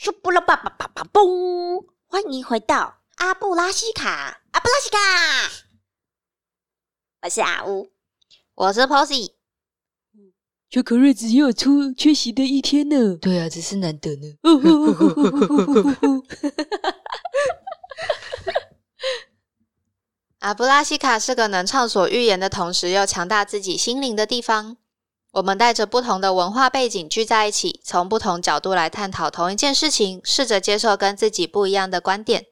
咻布拉叭叭叭叭嘣！欢迎回到阿布拉西卡，阿布拉西卡，我是阿乌，我是 Posy。缺口日子也有出缺席的一天呢。对啊，只是难得呢。阿布拉西卡是个能畅所欲言的同时又强大自己心灵的地方。我们带着不同的文化背景聚在一起，从不同角度来探讨同一件事情，试着接受跟自己不一样的观点。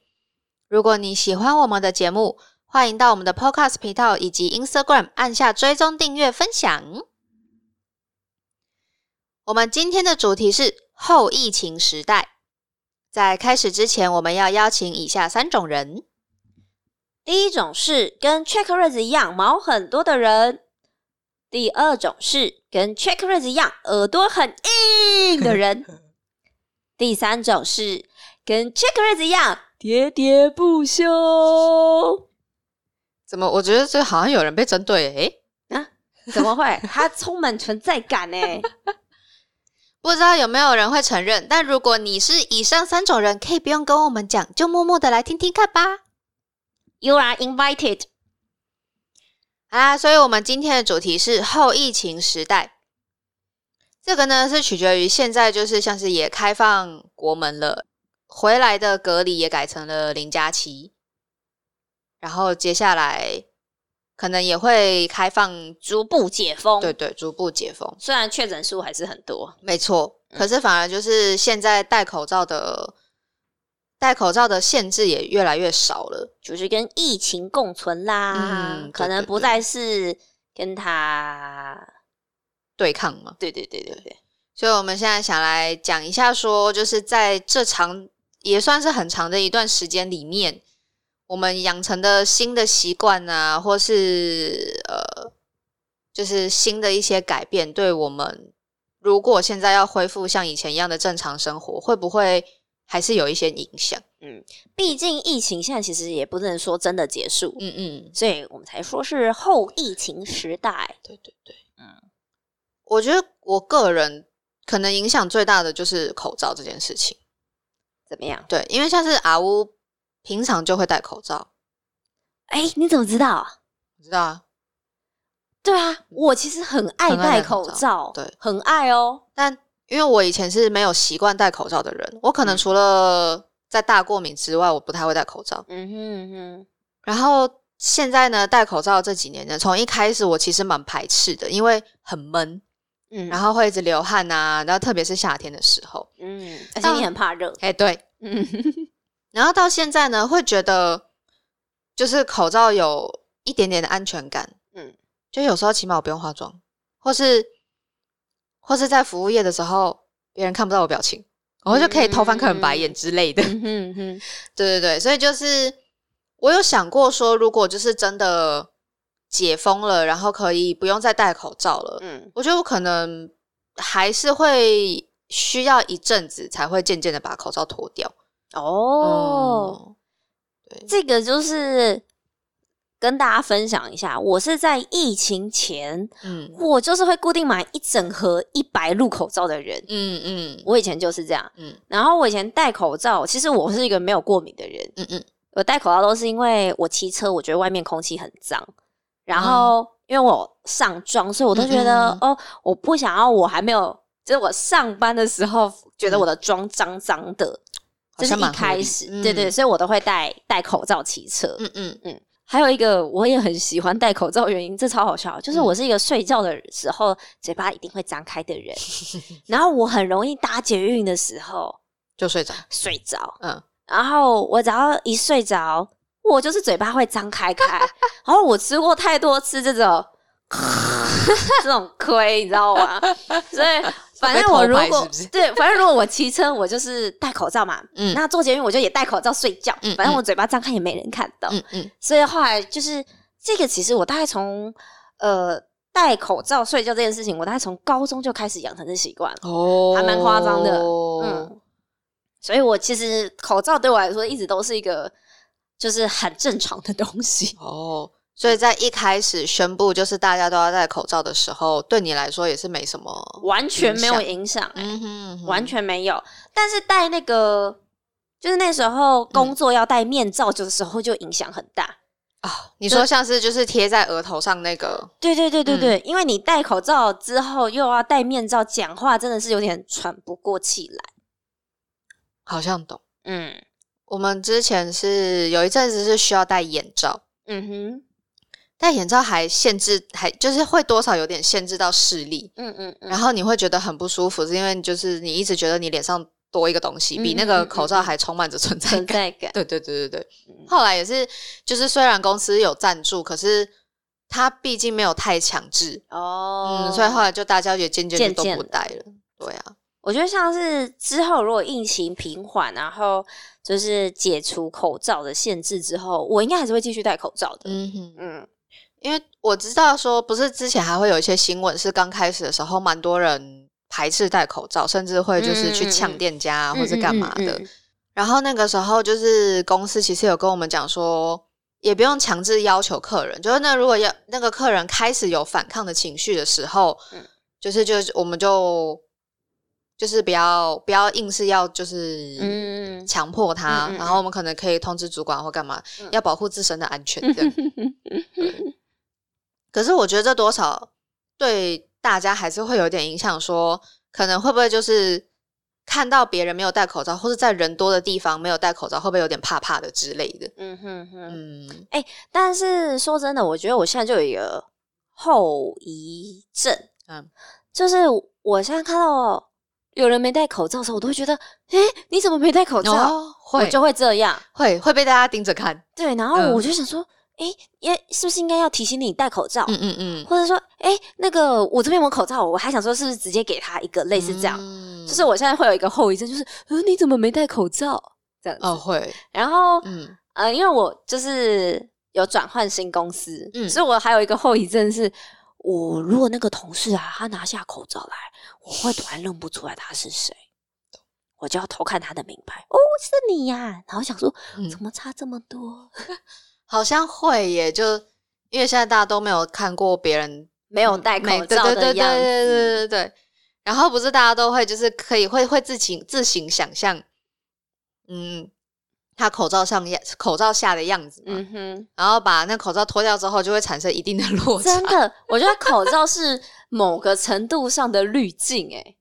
如果你喜欢我们的节目，欢迎到我们的 Podcast 频道以及 Instagram 按下追踪、订阅、分享。我们今天的主题是后疫情时代。在开始之前，我们要邀请以下三种人。第一种是跟 Check r a z e 一样毛很多的人，第二种是跟 Check r a z e 一样耳朵很硬的人，第三种是跟 Check r a z e 一样喋喋不休。怎么？我觉得这好像有人被针对诶、啊？怎么会？他充满存在感呢？不知道有没有人会承认？但如果你是以上三种人，可以不用跟我们讲，就默默的来听听看吧。You are invited。好啦，所以我们今天的主题是后疫情时代。这个呢是取决于现在，就是像是也开放国门了，回来的隔离也改成了零加七，然后接下来可能也会开放，逐步解封。对对，逐步解封。虽然确诊数还是很多，没错，可是反而就是现在戴口罩的戴口罩的限制也越来越少了。就是跟疫情共存啦。嗯可能不再是跟他，对抗嘛，对对对对对，所以我们现在想来讲一下说就是在这长也算是很长的一段时间里面，我们养成的新的习惯啊，或是呃，就是新的一些改变，对我们如果现在要恢复像以前一样的正常生活，会不会还是有一些影响？嗯毕竟疫情现在其实也不能说真的结束，嗯嗯，所以我们才说是后疫情时代。对对对，嗯，我觉得我个人可能影响最大的就是口罩这件事情。怎么样？对，因为像是阿乌平常就会戴口罩，哎，你怎么知道？我知道啊？对啊，我其实很爱戴戴口罩口罩，对很爱哦。但因为我以前是没有习惯戴口罩的人，我可能嗯。除了在大过敏之外，我不太会戴口罩。嗯哼嗯哼，然后现在呢，戴口罩这几年呢，从一开始我其实蛮排斥的，因为很闷，嗯，然后会一直流汗啊，然后特别是夏天的时候，嗯，而且你很怕热，哎，对，嗯，然后到现在呢，会觉得就是口罩有一点点的安全感，嗯嗯，就有时候起码我不用化妆，或是或是在服务业的时候，别人看不到我表情，我就可以偷翻客人白眼之类的。嗯哼嗯，对对对，所以就是我有想过说，如果就是真的解封了，然后可以不用再戴口罩了，嗯，我觉得我可能还是会需要一阵子才会渐渐的把口罩脱掉。哦，嗯，这个就是跟大家分享一下，我是在疫情前，嗯。我就是会固定买一整盒一百路口罩的人。嗯嗯。我以前就是这样，嗯。然后我以前戴口罩，其实我是一个没有过敏的人，嗯嗯。我戴口罩都是因为我骑车，我觉得外面空气很脏，然后因为我上妆，所以我都觉得、嗯嗯哦，我不想要我还没有，就是我上班的时候觉得我的妆脏脏的，这是一开始，嗯对对，所以我都会戴戴口罩骑车。嗯嗯。嗯还有一个我也很喜欢戴口罩的原因，这超好笑，就是嗯我是一个睡觉的时候嘴巴一定会张开的人，然后我很容易搭捷运的时候就睡着。睡着，嗯，然后我只要一睡着，我就是嘴巴会张开开。然后我吃过太多次这种 这种亏，你知道吗？所以反正我如果对，反正如果我骑车，我就是戴口罩嘛。嗯那坐捷运我就也戴口罩睡觉，嗯反正我嘴巴张开也没人看到。嗯嗯所以后来就是这个，其实我大概从呃戴口罩睡觉这件事情，我大概从高中就开始养成这习惯了。哦还蛮夸张的嗯嗯，所以我其实口罩对我来说一直都是一个就是很正常的东西。哦，所以在一开始宣布就是大家都要戴口罩的时候，对你来说也是没什么，完全没有影影响、欸，嗯哼嗯哼完全没有。但是戴那个，就是那时候工作要戴面罩的时候，就影响很大。啊。你说像是就是贴在额头上那个，对对对对嗯对，因为你戴口罩之后又要戴面罩，讲话真的是有点喘不过气来。好像懂。嗯我们之前是有一阵子是需要戴眼罩，嗯哼，戴眼罩还限制，还就是会多少有点限制到视力，嗯嗯嗯，然后你会觉得很不舒服，是因为就是你一直觉得你脸上多一个东西，比那个口罩嗯还充满着存在存感。在感。对对对对对，嗯后来也是，就是虽然公司有赞助，可是它毕竟没有太强制，哦嗯，所以后来就大家也渐渐就都不戴了。对啊，我觉得像是之后如果疫情平缓，然后就是解除口罩的限制之后，我应该还是会继续戴口罩的。嗯哼，嗯因为我知道说，不是之前还会有一些新闻是刚开始的时候，蛮多人排斥戴口罩，甚至会就是去抢店家啊，或是干嘛的。然后那个时候就是公司其实有跟我们讲说，也不用强制要求客人，就是那如果要那个客人开始有反抗的情绪的时候，嗯就是就是我们就就是不要不要硬是要就是强迫他，嗯嗯嗯然后我们可能可以通知主管或干嘛，嗯。要保护自身的安全这样。可是我觉得这多少对大家还是会有点影响说可能会不会就是看到别人没有戴口罩，或是在人多的地方没有戴口罩，会不会有点怕怕的之类的？嗯哼哼。嗯但是说真的，我觉得我现在就有一个后遗症，嗯，就是我现在看到有人没戴口罩的时候，我都会觉得，诶，你怎么没戴口罩？哦，会我就会这样。会会被大家盯着看。对，然后嗯我就想说，诶，也是不是应该要提醒你戴口罩？嗯嗯嗯，或者说，哎，那个我这边有口罩，我还想说是不是直接给他一个类似这样。嗯就是我现在会有一个后遗症，就是，呃，你怎么没戴口罩？这样子。哦会，然后，嗯呃，因为我就是有转换新公司，嗯所以我还有一个后遗症是，我如果那个同事啊，他拿下口罩来，我会突然认不出来他是谁，我就要偷看他的名牌，哦，是你呀、然后想说，嗯怎么差这么多？好像会耶，就因为现在大家都没有看过别人没有戴口罩对对对的样子，对对对对对。然后不是大家都会就是可以会会自行自行想象，嗯，他口罩上样口罩下的样子嘛，嗯哼，然后把那口罩脱掉之后，就会产生一定的落差。真的，我觉得 口罩是某个程度上的滤镜，哎，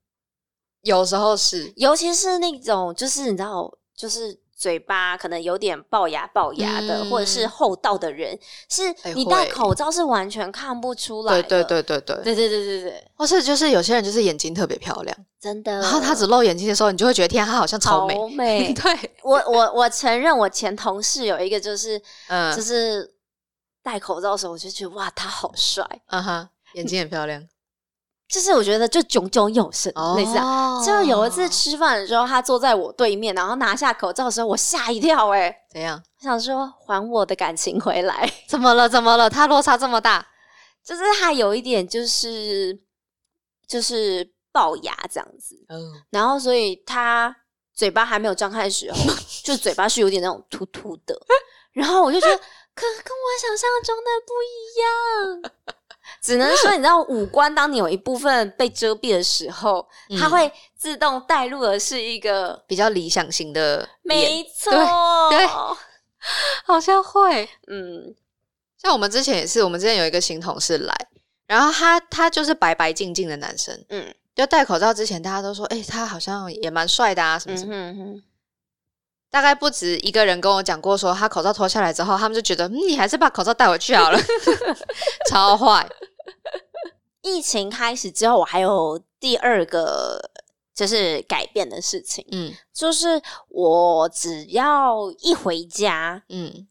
有时候是，尤其是那种就是你知道，就是嘴巴可能有点龅牙龅牙的，嗯或者是厚道的人，是哎你戴口罩是完全看不出来对的。对对对对，对对对对对，或是就是有些人就是眼睛特别漂亮，真的。然后他只露眼睛的时候，你就会觉得天啊，他好像超美。好美。对，我我我承认，我前同事有一个就是，嗯就是戴口罩的时候，我就觉得哇，他好帅。嗯哼，眼睛很漂亮，就是我觉得就炯炯有神，类似这样。哦就有一次吃饭的时候，他坐在我对面，然后拿下口罩的时候，我吓一跳、欸，哎，怎样？我想说还我的感情回来。怎么了？怎么了？他落差这么大？就是他有一点就是就是龅牙这样子，嗯，然后所以他嘴巴还没有张开的时候，就嘴巴是有点那种凸凸的，然后我就觉得，可跟我想象中的不一样。只能说，你知道，五官当你有一部分被遮蔽的时候，它嗯会自动带入的是一个，比较理想型的脸，没错，对好像会。嗯像我们之前也是，我们之前有一个新同事来，然后他他就是白白净净的男生，嗯就戴口罩之前，大家都说，哎、他好像也蛮帅的啊，什么嗯什么。哼哼，大概不止一个人跟我讲过说他口罩脱下来之后，他们就觉得，嗯，你还是把口罩带回去好了，超坏。疫情开始之后，我还有第二个就是改变的事情，嗯。就是我只要一回家，嗯。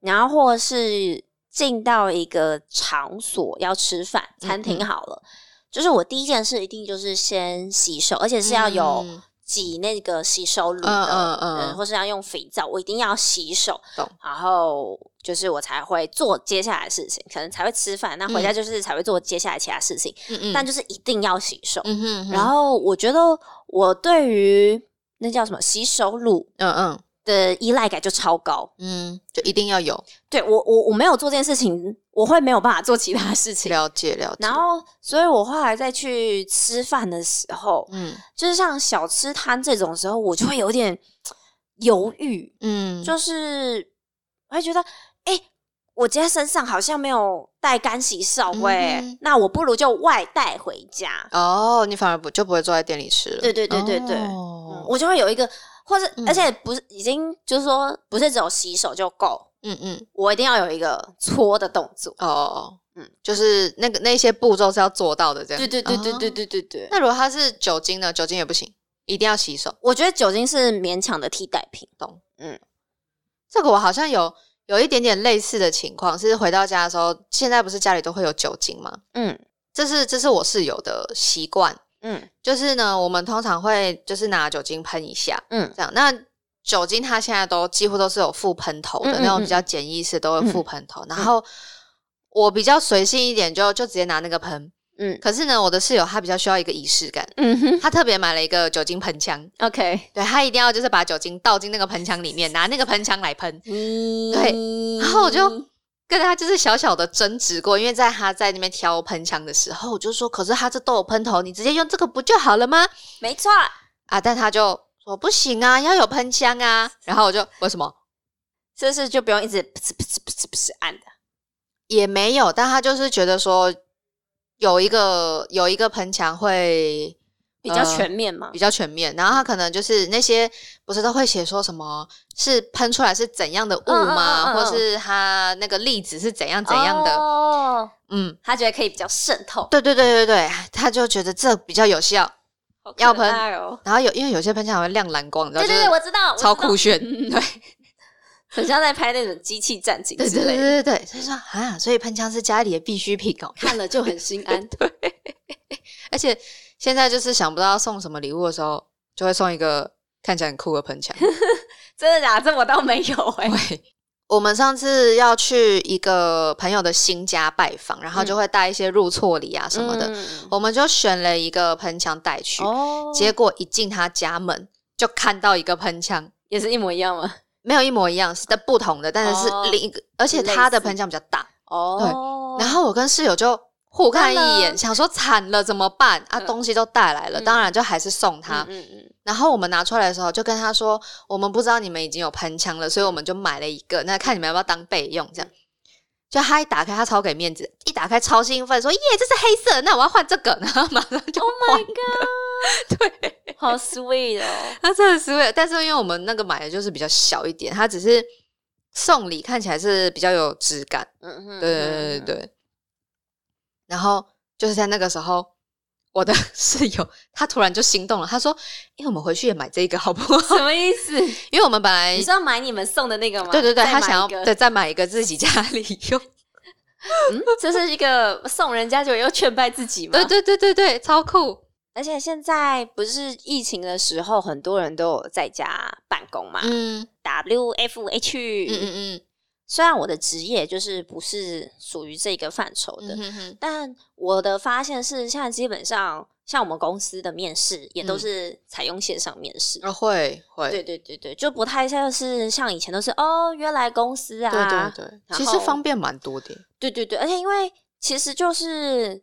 然后或是进到一个场所要吃饭，嗯餐厅好了，就是我第一件事一定就是先洗手，而且是要有嗯挤那个洗手乳的，嗯嗯。或是要用肥皂，我一定要洗手，然后就是我才会做接下来的事情，可能才会吃饭，那回家就是才会做接下来其他事情，嗯嗯，但就是一定要洗手。嗯哼，然后我觉得我对于那叫什么洗手乳嗯嗯的依赖感就超高。嗯，就一定要有对我，我我没有做这件事情，我会没有办法做其他事情。了解了解。然后，所以我后来再去吃饭的时候，嗯就是像小吃摊这种时候，我就会有点 犹豫，嗯，就是我会觉得，哎、我今天身上好像没有带干洗手、欸，嗯那我不如就外带回家。哦，你反而不就不会坐在店里吃了。对对对对对嗯哦我就会有一个，或是、嗯而且不是已经就是说，不是只有洗手就够，嗯嗯我一定要有一个搓的动作。哦，嗯嗯，就是那个那些步骤是要做到的，这样。对对对对对哦。对对对。那如果它是酒精呢？酒精也不行，一定要洗手。我觉得酒精是勉强的替代品。懂？嗯这个我好像有有一点点类似的情况，是回到家的时候，现在不是家里都会有酒精吗？嗯这是这是我室友的习惯，嗯。就是呢，我们通常会就是拿酒精喷一下，嗯。这样。那酒精它现在都几乎都是有附喷头的、嗯嗯那种嗯比较简易式都会附喷头，然后我比较随性一点就，就直接拿那个喷。嗯。可是呢，我的室友他比较需要一个仪式感，嗯哼。他特别买了一个酒精喷枪，，OK。对他一定要就是把酒精倒进那个喷枪里面，拿那个喷枪来喷。对然后我就跟他就是小小的争执过，因为在他在那边挑喷枪的时候，我就说，可是他这都有喷头，你直接用这个不就好了吗？没错，啊，但他就说不行啊，要有喷枪啊。然后我就为什么这是就不用一直噗呲噗呲噗呲噗呲按的。也没有，但他就是觉得说有一个有一个喷枪会比较全面嘛比。较全面，然后他可能就是那些不是都会写说什么是喷出来是怎样的雾吗？嗯嗯嗯嗯或是它那个粒子是怎样怎样的？哦，嗯，他觉得可以比较渗透，对对对对对，他就觉得这比较有效。要喷。然后有因为有些喷枪还会亮蓝光，你知道对对对，我知道，超酷炫，嗯对 很像在拍那种机器战警对对对之类的，对对，所以说啊，所以喷枪是家里的必需品哦。看了就很心 安。对 而且现在就是想不到送什么礼物的时候，就会送一个看起来很酷的喷枪。真的假的？这我倒没有哎。对，我们上次要去一个朋友的新家拜访，然后就会带一些入错礼啊什么的，嗯我们就选了一个喷枪带去。哦，结果一进他家门，就看到一个喷枪，也是一模一样吗？没有一模一样，是的不同的，但是是哦另一个，而且他的喷枪比较大。哦，对然后我跟室友就互看一眼，想说惨了怎么办啊？嗯东西都带来了，嗯当然就还是送他。嗯嗯嗯，然后我们拿出来的时候，就跟他说，我们不知道你们已经有喷枪了，所以我们就买了一个，那看你们要不要当备用这样。就他一打开，他超给面子，一打开超兴奋，说耶，这是黑色，那我要换这个，然后马上就 Oh。my god，对，好 sweet 哦。他真的 sweet，但是因为我们那个买的就是比较小一点，他只是送礼看起来是比较有质感。嗯哼，对对对对对。然后就是在那个时候，我的 室友他突然就心动了，他说：“因为我们回去也买这个好不好什么意思？？”因为我们本来你是要买你们送的那个吗？对对对，他想要对再买一个自己家里用。嗯，这是一个送人家就又劝败自己吗？对对对对对，超酷。而且现在不是疫情的时候，很多人都有在家办公嘛。嗯 WFH，嗯嗯嗯虽然我的职业就是不是属于这个范畴的，嗯哼哼但我的发现是，现在基本上像我们公司的面试也都嗯是采用线上面试。啊会会，对对对对，就不太像是像以前都是哦约来公司啊，对对对，其实方便蛮多的。对对对，而且因为其实就是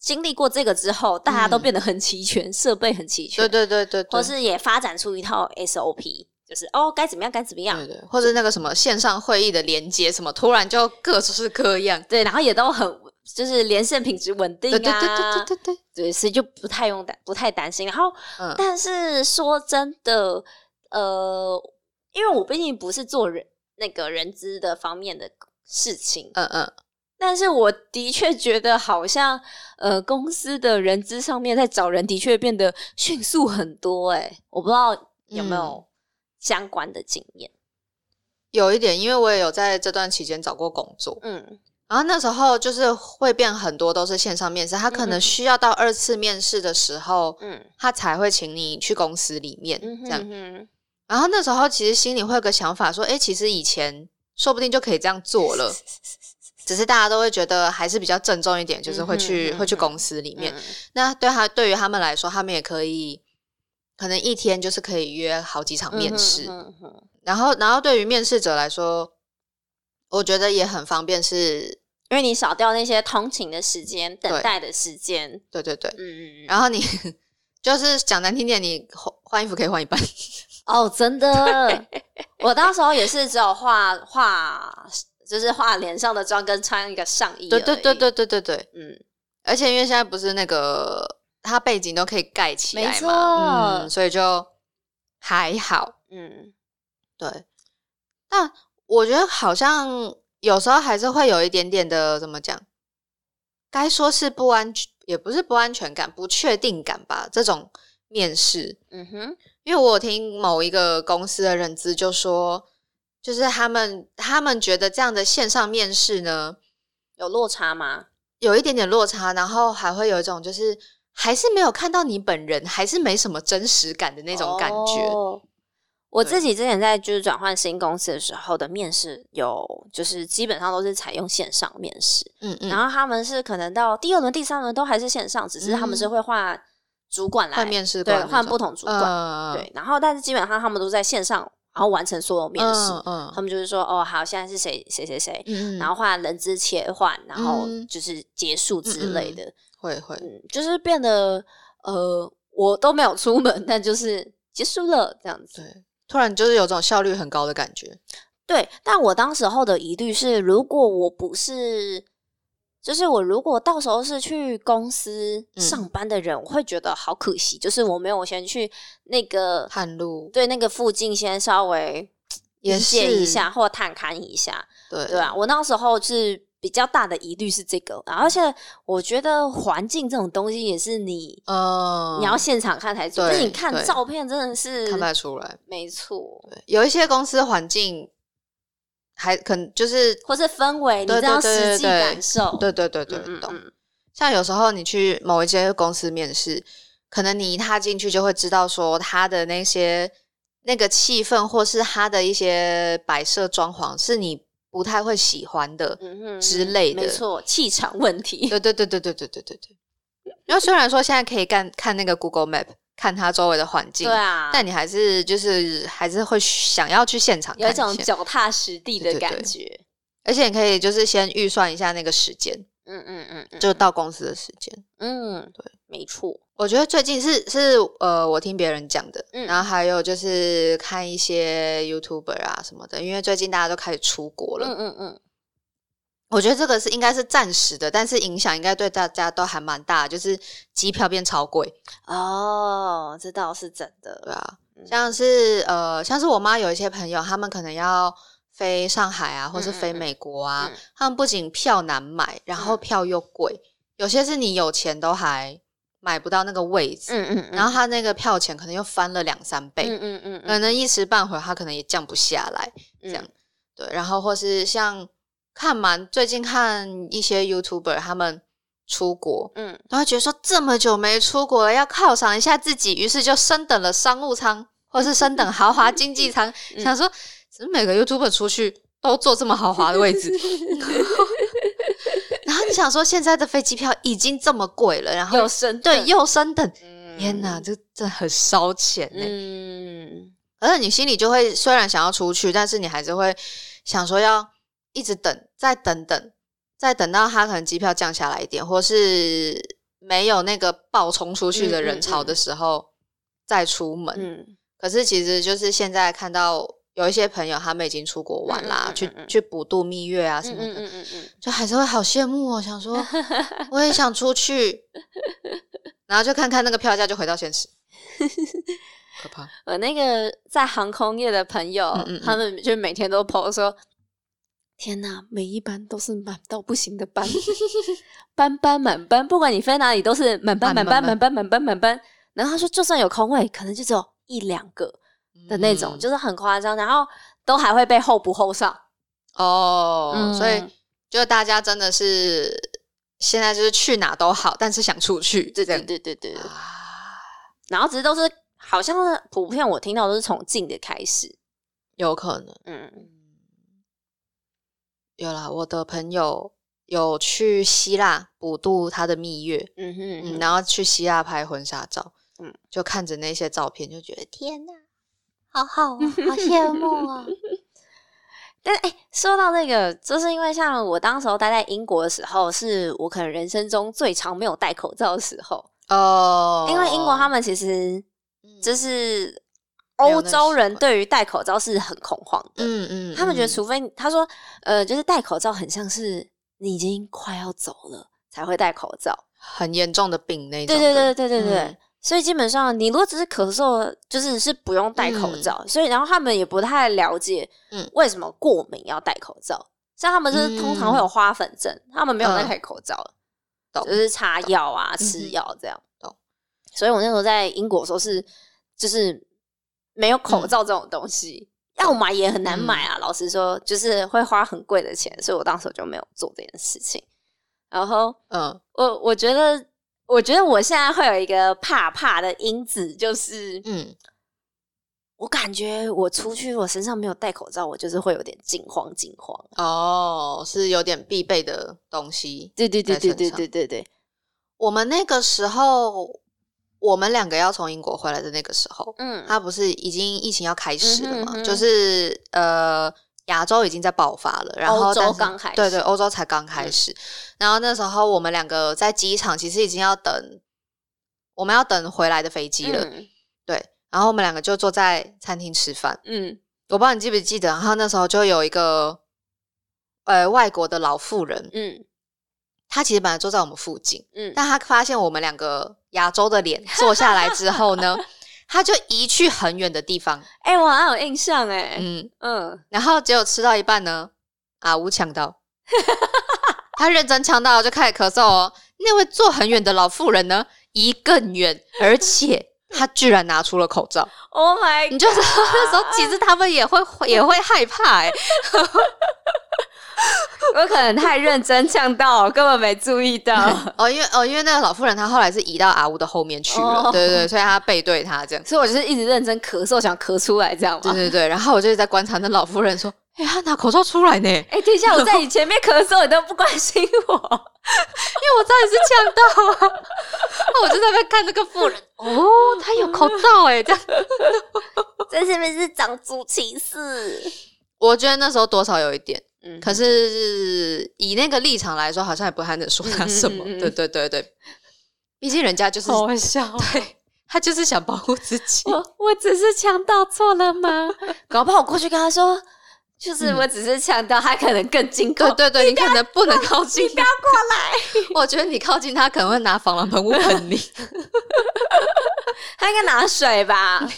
经历过这个之后，大家都嗯变得很齐全，设备很齐全，对对对对对，或是也发展出一套 SOP，就是哦该怎么样该怎么样，对对，或者那个什么线上会议的连接，什么突然就各式各样。对，然后也都很就是连线品质稳定啊，对对对对对对。对，所以就不太用担不太担心。然后，嗯。但是说真的，呃，因为我毕竟不是做人那个人资的方面的事情，嗯嗯，但是我的确觉得好像呃公司的人资上面在找人的确变得迅速很多、欸，我不知道有没嗯。有相关的经验。有一点，因为我也有在这段期间找过工作，嗯。然后那时候就是会变很多都是线上面试，他可嗯嗯能需要到二次面试的时候，嗯。他才会请你去公司里面嗯这样。哼哼。然后那时候其实心里会有个想法说，哎，其实以前说不定就可以这样做了，只是大家都会觉得还是比较郑重一点，就是会去、会去公司里面。嗯。那对他对于他们来说，他们也可以可能一天就是可以约好几场面试。然后，然后对于面试者来说，我觉得也很方便是，因为你少掉那些通勤的时间、等待的时间。对对对。嗯嗯嗯。然后你 就是讲难听点，你换换衣服可以换一半。哦，真的，我到时候也是只有化化，就是化脸上的妆跟穿一个上衣。对对对，对对对对。嗯，而且因为现在不是那个它背景都可以盖起来没错嘛，嗯，所以就还好。嗯，对，但我觉得好像有时候还是会有一点点的怎么讲，该说是不安全，也不是不安全感，不确定感吧。这种面试，嗯哼，因为我有听某一个公司的人资就说，就是他们他们觉得这样的线上面试呢，有落差吗？有一点点落差，然后还会有一种就是还是没有看到你本人，还是没什么真实感的那种感觉。哦我自己之前在就是转换新公司的时候的面试，有就是基本上都是采用线上面试，嗯嗯，然后他们是可能到第二轮、第三轮都还是线上，只是他们是会换主管来换面试对换不同主管，嗯对，然后但是基本上他们都在线上，然后完成所有面试。嗯他们就是说，哦，好，现在是谁谁谁谁，嗯，然后换人资切换，然后嗯就是结束之类的，会会，嗯，就是变得呃，我都没有出门，但就是结束了这样子。对，突然就是有种效率很高的感觉。对，但我当时候的疑虑是，如果我不是，就是我如果到时候是去公司嗯上班的人，我会觉得好可惜，就是我没有先去那个探路对那个附近先稍微也理解一下或探看一下，对对啊，我那时候是比较大的疑虑是这个，而且我觉得环境这种东西也是你。嗯，你要现场看才知道，对就是你看照片真的是看不太出来。没错，有一些公司环境还可能就是，或是氛围，你对知道对对实际对感受，对对对对，懂。像有时候你去某一些公司面试，可能你一踏进去就会知道说他的那些那个气氛，或是他的一些摆设装潢是你不太会喜欢的。之类的没错，气场问题。对对对对对对对对对。然后虽然说现在可以看看那个 Google Map，看他周围的环境，对啊，但你还是就是还是会想要去现场看有一种脚踏实地的感觉。而且你可以就是先预算一下那个时间，嗯嗯嗯嗯，就到公司的时间。嗯，对，没错。我觉得最近是是呃，我听别人讲的，嗯然后还有就是看一些 YouTuber 啊什么的，因为最近大家都开始出国了，嗯嗯嗯，我觉得这个是应该是暂时的，但是影响应该对大家都还蛮大，就是机票变超贵，哦，这倒是真对的。啊，嗯。像是呃，像是我妈有一些朋友，他们可能要飞上海啊，或是飞美国啊，嗯他们不仅票难买，然后嗯。票又贵，有些是你有钱都还买不到那个位置，嗯嗯，然后他那个票钱可能又翻了两三倍，嗯嗯嗯可能一时半会儿他可能也降不下来，这样。对，然后或是像看蛮最近看一些 YouTuber 他们出国，嗯，然后觉得说这么久没出国了，要犒赏一下自己，于是就升等了商务舱，或是升等豪华经济舱，嗯想说怎么每个 YouTuber 出去都坐这么豪华的位置 然后你想说现在的飞机票已经这么贵了，然后又升对又升等，嗯天哪，这真的很烧钱呢、嗯，而且你心里就会虽然想要出去，但是你还是会想说要一直等，再等等，再等到他可能机票降下来一点，或是没有那个爆冲出去的人潮的。时候、再出门。嗯。可是其实就是现在看到有一些朋友他们已经出国玩啦，去去补度蜜月啊什么的，嗯嗯嗯嗯。就还是会好羡慕哦，想说 我也想出去，然后就看看那个票价就回到现实，可怕。我那个在航空业的朋友，嗯嗯嗯。他们就每天都 po 说：“天哪，每一班都是满到不行的班，班班满班，不管你飞哪里都是满班满班满班满班满班。”然后他说，就算有空位，可能就只有一两个的那种，嗯就是很夸张，然后都还会被候补候上。哦，嗯所以就大家真的是现在就是去哪都好，但是想出去，对对对对对，啊然后只是都是好像普遍我听到都是从近的开始，有可能。嗯有啦，我的朋友有去希腊补度他的蜜月，嗯哼嗯，嗯然后去希腊拍婚纱照，嗯嗯，就看着那些照片，就觉得天哪，好好啊，好羡慕啊。但哎、说到那个，就是因为像我当时候待在英国的时候，是我可能人生中最长没有戴口罩的时候，哦，因为英国他们其实嗯就是欧洲人对于戴口罩是很恐慌的，嗯嗯，他们觉得嗯除非他说呃，就是戴口罩很像是你已经快要走了才会戴口罩，很严重的病那种对的，对对对对对。嗯所以基本上，你如果只是咳嗽，就是是不用戴口罩。所以，然后他们也不太了解，为什么过敏要戴口罩。像他们就是通常会有花粉症，他们没有戴口罩，懂就是擦药啊、吃药这样。懂。所以我那时候在英国的时候是，就是没有口罩这种东西，要买也很难买啊。老实说，就是会花很贵的钱，所以我当时就没有做这件事情。然后嗯我我觉得，我觉得我现在会有一个怕怕的因子，就是嗯，我感觉我出去，我身上没有戴口罩，我就是会有点惊慌惊慌。哦，是有点必备的东西。对对对对对对对对，我们那个时候，我们两个要从英国回来的那个时候，嗯，他不是已经疫情要开始了嘛？嗯哼嗯哼就是呃，亚洲已经在爆发了，然后欧洲刚开始对对，欧洲才刚开嗯始。然后那时候我们两个在机场，其实已经要等，我们要等回来的飞机了。嗯对，然后我们两个就坐在餐厅吃饭。嗯我不知道你记不记得，然后那时候就有一个呃外国的老妇人，嗯她其实本来坐在我们附近。嗯，但他发现我们两个亚洲的脸 坐下来之后呢，他就移去很远的地方，哎、我好像有印象哎，嗯，嗯，然后结果吃到一半呢，阿吴抢到，他认真抢到就开始咳嗽哦。那位坐很远的老妇人呢，移更远，而且他居然拿出了口罩，Oh my，你就知道那时候其实他们也会也会害怕哎、我可能太认真呛到，根本没注意到。哦，因为哦，因为那个老妇人她后来是移到阿乌的后面去了，哦对对对，所以她背对他这样。所以我就是一直认真咳嗽，想咳出来这样嘛。对对对，然后我就在观察那老妇人说：“哎、她拿口罩出来呢，哎、等一下，我在你前面咳嗽，你都不关心我。因为我真的是呛到啊！”我就在那边看那个妇人，哦，她有口罩哎，这样。这是不是长族歧视？我觉得那时候多少有一点，嗯可是以那个立场来说，好像也不太能说他什么。嗯嗯嗯嗯对对对对，毕竟人家就是好笑哦。对他就是想保护自己。我我只是呛到错了吗？搞不好我过去跟他说，就是嗯我只是呛到，他可能更惊恐。对对对，你可能不能靠近你不要。过来，我觉得你靠近他可能会拿防狼喷雾喷你。他应该拿水吧？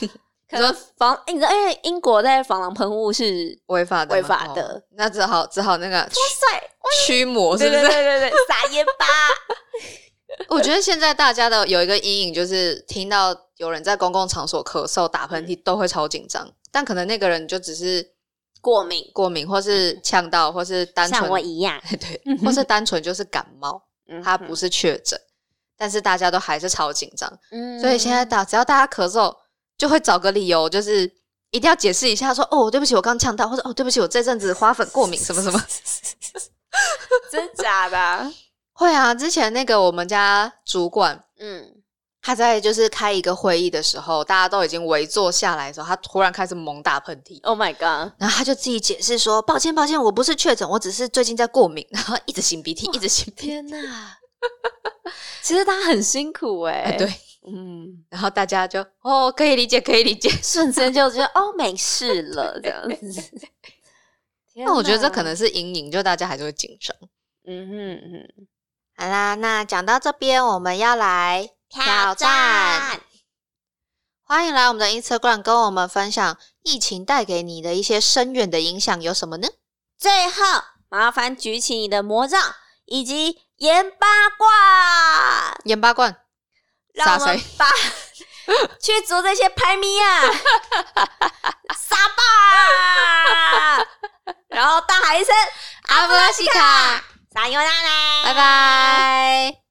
可能防，欸你知道，因为英国在防狼喷雾是违法的，违法的哦那只好只好那个帅，驱魔，是不是？对 对对对，撒盐巴。我觉得现在大家的有一个阴影，就是听到有人在公共场所咳嗽、打喷嚏，都会超紧张。但可能那个人就只是过敏，过敏，或是呛到，或是单纯像我一样，对，或是单纯就是感冒，嗯他不是确诊，但是大家都还是超紧张。嗯所以现在大只要大家咳嗽，就会找个理由，就是一定要解释一下，说哦，对不起，我刚呛到，或者哦，对不起，我这阵子花粉过敏，什么什么。真假的啊？会啊，之前那个我们家主管，嗯，他在就是开一个会议的时候，大家都已经围坐下来的时候，他突然开始猛打喷嚏，Oh my god！然后他就自己解释说：“抱歉，抱歉，我不是确诊，我只是最近在过敏，然后一直擤鼻涕，一直擤鼻涕。天哪！其实他很辛苦哎、哎”对，嗯，然后大家就哦，可以理解，可以理解。瞬间就觉得哦没事了这样子。那我觉得这可能，是阴影，就大家还是会紧张。嗯哼嗯哼，好啦，那讲到这边，我们要来挑战。欢迎来我们的 Instagram 跟我们分享疫情带给你的一些深远的影响有什么呢？最后麻烦举起你的魔杖以及盐八卦，盐巴罐，让我们？把 去做这些拍咪啊，撒吧，然后大喊一声阿布拉西卡，撒尤娜啦，拜拜。